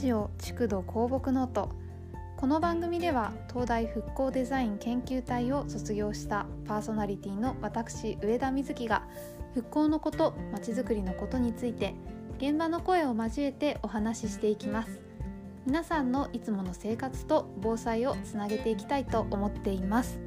ジオ築土公木ノート。この番組では東大復興デザイン研究隊を卒業したパーソナリティの私上田瑞希が復興のことまちづくりのことについて現場の声を交えてお話ししていきます。皆さんのいつもの生活と防災をつなげていきたいと思っています。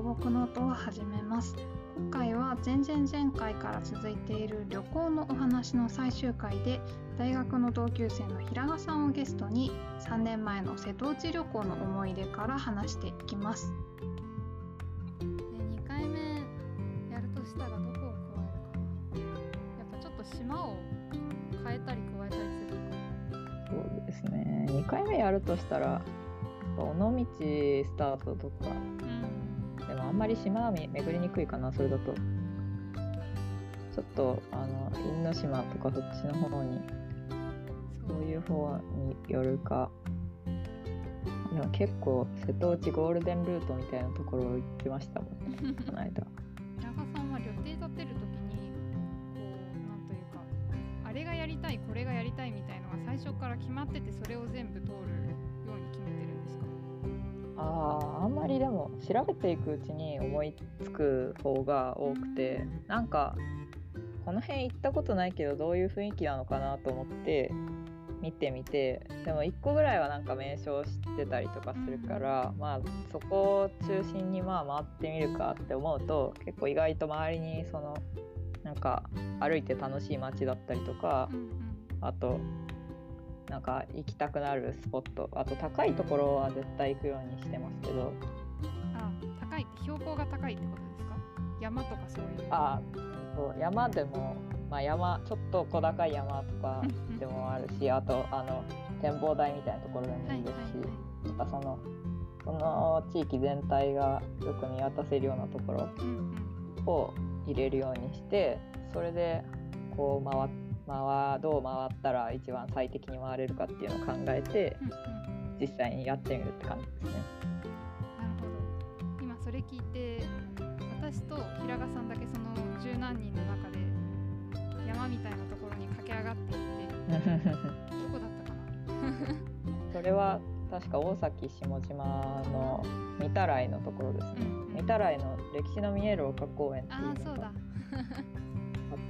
も地区土公木ノートを始めます。今回は前々前回から続いている旅行のお話の最終回で大学の同級生の平賀さんをゲストに3年前の瀬戸内旅行の思い出から話していきます。2回目やるとしたらどこを加えるか。なやっぱちょっと島を変えたり加えたりするそうですね。2回目やるとしたら尾道スタートとか。うんでもあんまり島はめ巡りにくいかなそれだと。ちょっとあの因島とかそっちの方にそういう方によるか。でも結構瀬戸内ゴールデンルートみたいなところ行ってましたもんね この間。平賀さんは旅程立てるときにこうなんというかあれがやりたいこれがやりたいみたいのが最初から決まっててそれを全部通るあーあんまりでも調べていくうちに思いつく方が多くてなんかこの辺行ったことないけどどういう雰囲気なのかなと思って見てみてでも1個ぐらいはなんか名称知ってたりとかするからまあそこを中心にまあ回ってみるかって思うと結構意外と周りにそのなんか歩いて楽しい街だったりとかあとなんか行きたくなるスポット。あと高いところは絶対行くようにしてますけど。あ高い標高が高いってことですか？山とかそういうあそう山でも、まあ、山ちょっと小高い山とかうんでもあるしあとあの展望台みたいなところでもはいいいですし、はかそのその地域全体がよく見渡せるようなところを入れるようにしてそれでこう回っ回どう回ったら一番最適に回れるかっていうのを考えてうんうん。実際にやってみるって感じですね。なるほど。今それ聞いて私と平賀さんだけその十何人の中で山みたいなところに駆け上がっていってどこだったかな？それは確か大崎下島の御手洗のところですね。うんうん。御手洗の歴史の見える丘公園っていうのがあ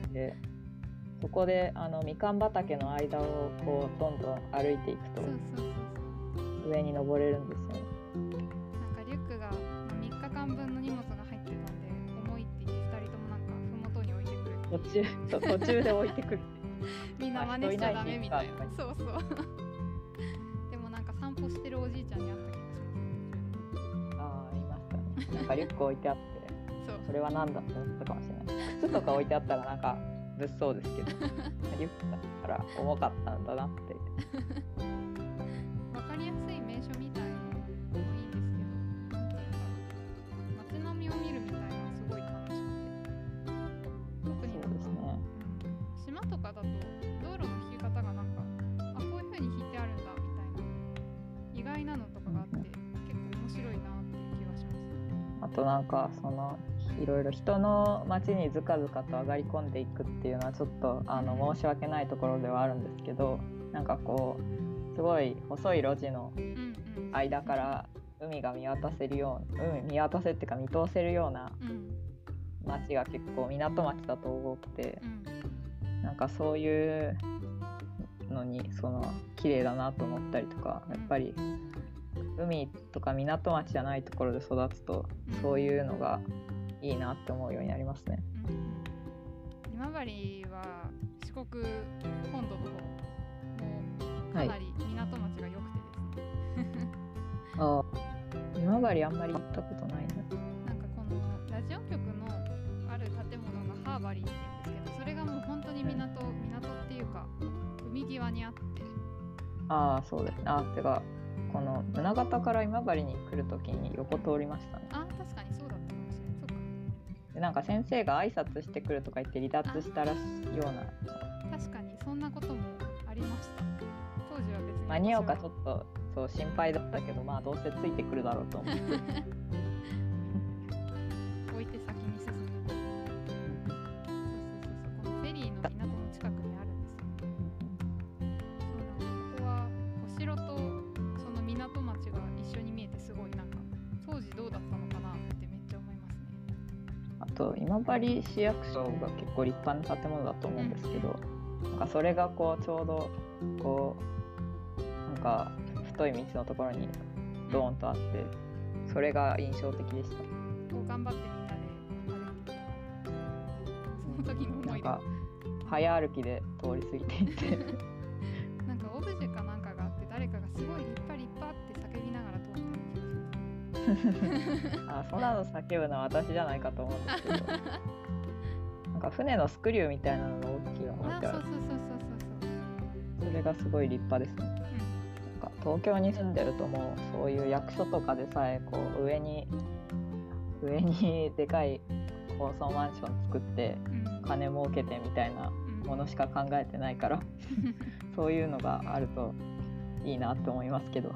ってそこであのみかん畑の間をこうどんどん歩いていくと上に登れるんですよね。なんかリュックが3日間分の荷物が入ってたんで重いって言って2人ともなんか麓に置いてくる途中途中で置いてくる。みんな真似しちゃダメみたいなそうそう でもなんか散歩してるおじいちゃんに会った気がしああいましたね。なんかリュック置いてあってます そうそれは何だって思ったかもしれない。靴とか置いてあったらなんか物騒ですけどリュックだったら重かったんだなって。わかりやすい名所みたいなのもいいんですけどなんていうんだろう街並みを見るみたいなすごい楽しくて特になんね。うん島とかだと道路の引き方がなんかあこういう風に引いてあるんだみたいな意外なのとかがあって結構面白いなっていう気がしますあとなんかそのいろいろ人の街にずかずかと上がり込んでいくっていうのはちょっとあの申し訳ないところではあるんですけどなんかこうすごい細い路地の間から海が見渡せるよう海見渡せっていうか見通せるようなうん街が結構港町だと多くてうん。なんかそういうのにその綺麗だなと思ったりとかやっぱり海とか港町じゃないところで育つとそういうのがいいなって思うようになりますね。今治は四国本土の方もかなり港町が良くてですね、あ今治あんまり行ったことないな。なんかこのラジオ局のある建物がハーバリーって言うんですけどそれがもう本当に港、港っていうか海際にあってああそうですね。あてかこの宗像から今治に来るときに横通りましたね。あ確かにそうだったでなんか先生が挨拶してくるとか言って離脱したらしいような。確かにそんなこともありました。当時は別に間に合うかちょっっとそう心配だったけどまあどうせついてくるだろうと思って。と今治市役所が結構立派な建物だと思うんですけど、なんかそれがこうちょうどこうなんか太い道のところにドーンとあってそれが印象的でした。こう頑張ってみたその時の思い出。なんか早歩きで通り過ぎていて あそんなの叫ぶのは私じゃないかと思うんですけど。なんか船のスクリューみたいなのが大きいのが置いて。あそうそうそうそうそうそれがすごい立派ですね。なんか東京に住んでるともうそういう役所とかでさえこう上に上にでかい高層マンション作ってうん。うん金儲けてみたいなうん。ものしか考えてないから。そういうのがあるといいなと思いますけど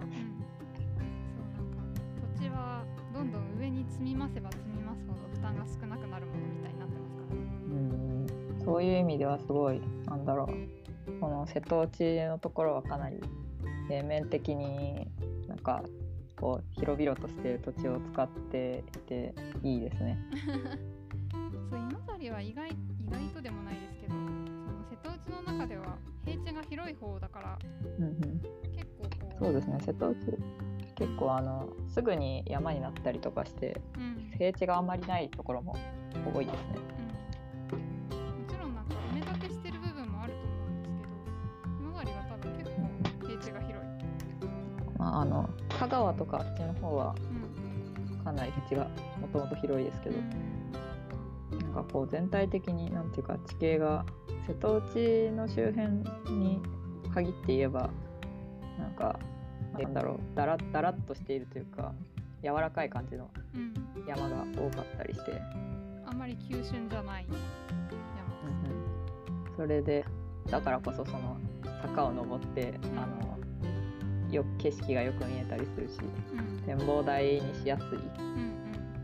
どんどん上に積み増せば積み増すほど負担が少なくなるものみたいになってますからね。うんそういう意味ではすごいなんだろうこの瀬戸内のところはかなり平面的になんかこう広々としている土地を使っていていいですね。そう今治は意外意外とでもないですけどその瀬戸内の中では平地が広い方だからうんうん、結構こうそうですね瀬戸内結構あのすぐに山になったりとかしてうん平地があんまりないところも多いですね。うん、もちろんなんか埋め立てしてる部分もあると思うんですけど今治は多分結構平地が広い。まあ、あの香川とかあっちの方はうんかなり平地がもともと広いですけど、なんかこう全体的になんていうか地形が瀬戸内の周辺に限って言えばなんかなんだろう。だらだらっとしているというか柔らかい感じのうん。うん山が多かったりして、あんまり急峻じゃない山。です。それでだからこそその坂を登ってあのよ景色がよく見えたりするしうん。展望台にしやすい。うん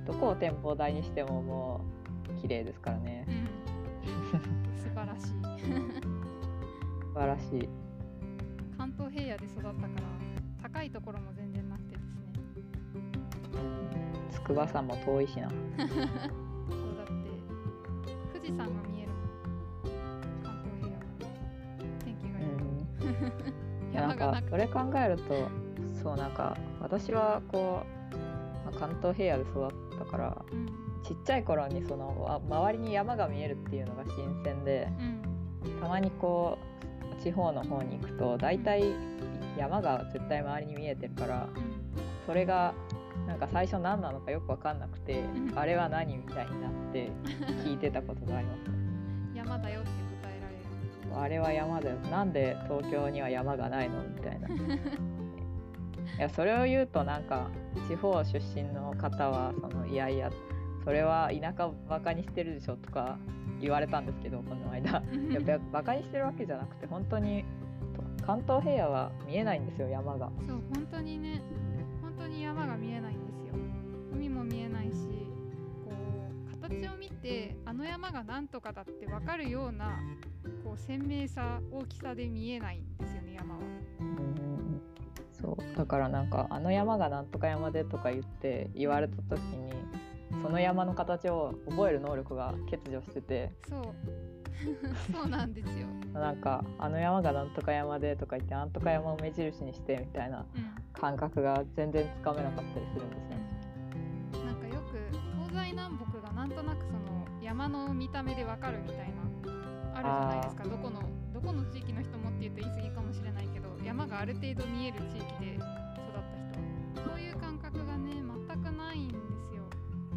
どこを展望台にしてももう綺麗ですからね。うんうん。素晴らしい。素晴らしい。関東平野で育ったから筑波山も遠いしな。そうだって富士山が見えるもん。関東平野は。天気がいい。と、い？やなんかそれ考えるとそうなんか私はこう、まあ関東平野で育ったからうん。ちっちゃい頃にそのわ周りに山が見えるっていうのが新鮮でうん。たまにこう地方の方に行くと大体山が絶対周りに見えてるからうん。それがなんか最初何なのかよく分かんなくてうん。あれは何みたいになって 聞いてたことがあります。ね。山だよって答えられる。あれは山だよ。なんで東京には山がないのみたいな。いやそれを言うとなんか地方出身の方はそのいやいやそれは田舎をバカにしてるでしょとか言われたんですけどこの間。いやばバカにしてるわけじゃなくて本当にと関東平野は見えないんですよ山が。そう本当にね。本当に山が見えない海も見えないしこう形を見てあの山が何とかだって分かるようなこう鮮明さ大きさで見えないんですよね山は。うんそうだからなんかあの山がなんとか山でとか言って言われた時にその山の形を覚える能力が欠如してて。そう。そうなんですよ、なんかあの山がなんとか山でとか言ってなんとか山を目印にしてみたいなうん。感覚が全然つかめなかったりするんですね。なんかよく東西南北がなんとなくその山の見た目でわかるみたいなあるじゃないですか。どこのどこの地域の人もって言うと言い過ぎかもしれないけど山がある程度見える地域で育った人。はそういう感覚がね全くないんですよ。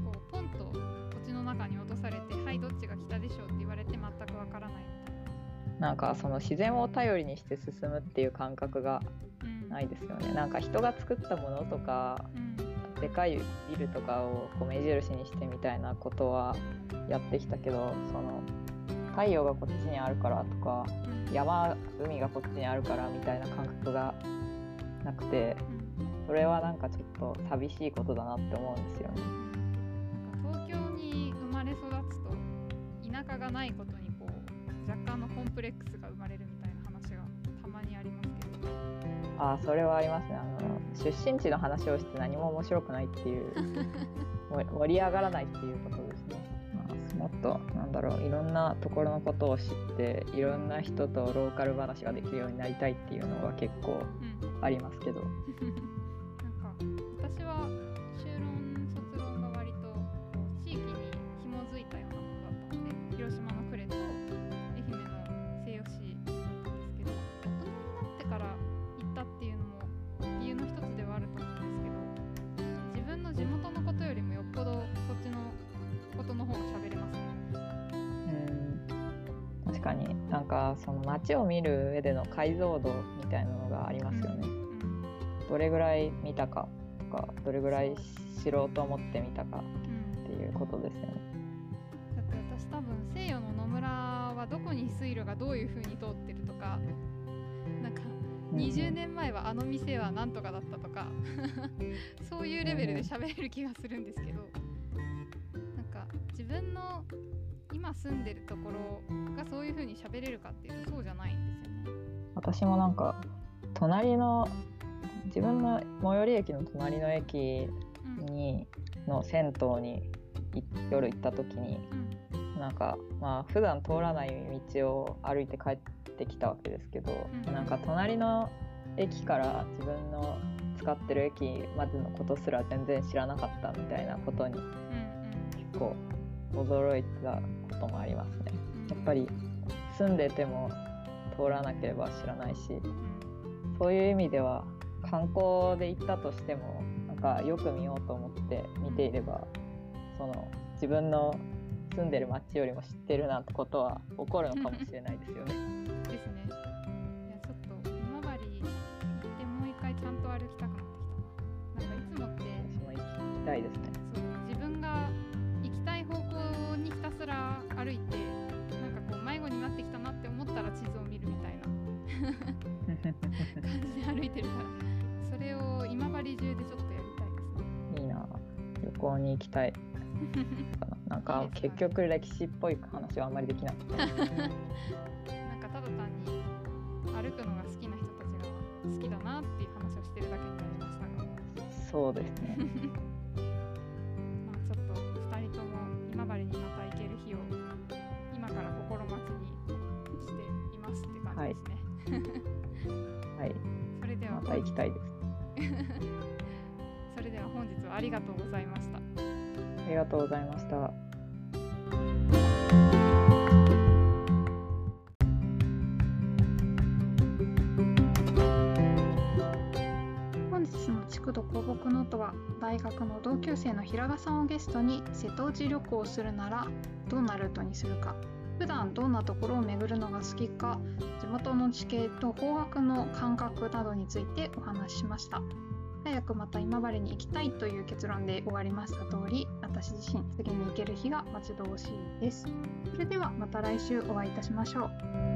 こうポンと土地の中に落とされてはいどっちが北でしょうって言われて全くわからないみたいな。んかその自然を頼りにして進むっていう感覚がなうん。ないですよね。なんか人が作ったものとかうんでかいビルとかをこう目印にしてみたいなことはやってきたけどその太陽がこっちにあるからとかうん山海がこっちにあるからみたいな感覚がなくてうんそれはなんかちょっと寂しいことだなって思うんですよね。東京に生まれ育つと田舎がないことにこう若干のコンプレックスが生まれるみたいな話がたまにありますああそれはありますね。あの出身地の話をして何も面白くないっていう も盛り上がらないっていうことですね。もっとなんだろういろんなところのことを知っていろんな人とローカル話ができるようになりたいっていうのが結構うん。ありますけど。な んかその街を見る上での解像度みたいなのがありますよね。うんどれぐらい見たかとかどれぐらい知ろうと思って見たかうんっていうことですよね。だって私多分西洋の野村はどこに水路がどういう風に通ってるとかなんか20年前はあの店はなんとかだったとか そういうレベルで喋れる気がするんですけどなんか自分の今住んでるところがそういう風に喋れるかっていうとそうじゃないんですよね。私もなんか隣の自分の最寄り駅の隣の駅うんにの銭湯にい夜行った時にうん。なんかまあ普段通らない道を歩いて帰ってきたわけですけど、うん。なんか隣の駅から自分の使ってる駅までのことすら全然知らなかったみたいなことにうん。結構驚いたこともありますね。うんやっぱり住んでても通らなければ知らないしうんそういう意味では観光で行ったとしてもなんかよく見ようと思って見ていればその自分の住んでる街よりも知ってるなんてことは起こるのかもしれないですよね。ですね。いやちょっと今治行ってもう一回ちゃんと歩きたくなってきたな。なんかいつもって私も行きたいですね。すら歩いてなんかこう迷子になってきたなって思ったら地図を見るみたいな 感じで歩いてるからそれを今治中でちょっとやりたいですね。いいな旅行に行きたいかな。なんか？結局歴史っぽい話はあんまりできなくて。なんかただ単に歩くのが好きな人たちが好きだなっていう話をしてるだけになりましたが。そうですね。ますって感じですね。はい。それではまた行きたいです。それでは本日はありがとうございました。ありがとうございました。本日の築土広木ノートは大学の同級生の平賀さんをゲストに瀬戸内旅行をするならどんなルートにするか普段どんなところを巡るのが好きか地元の地形と方角の感覚などについてお話ししました。早くまた今治に行きたいという結論で終わりました通り私自身次に行ける日が待ち遠しいです。それではまた来週お会いいたしましょう。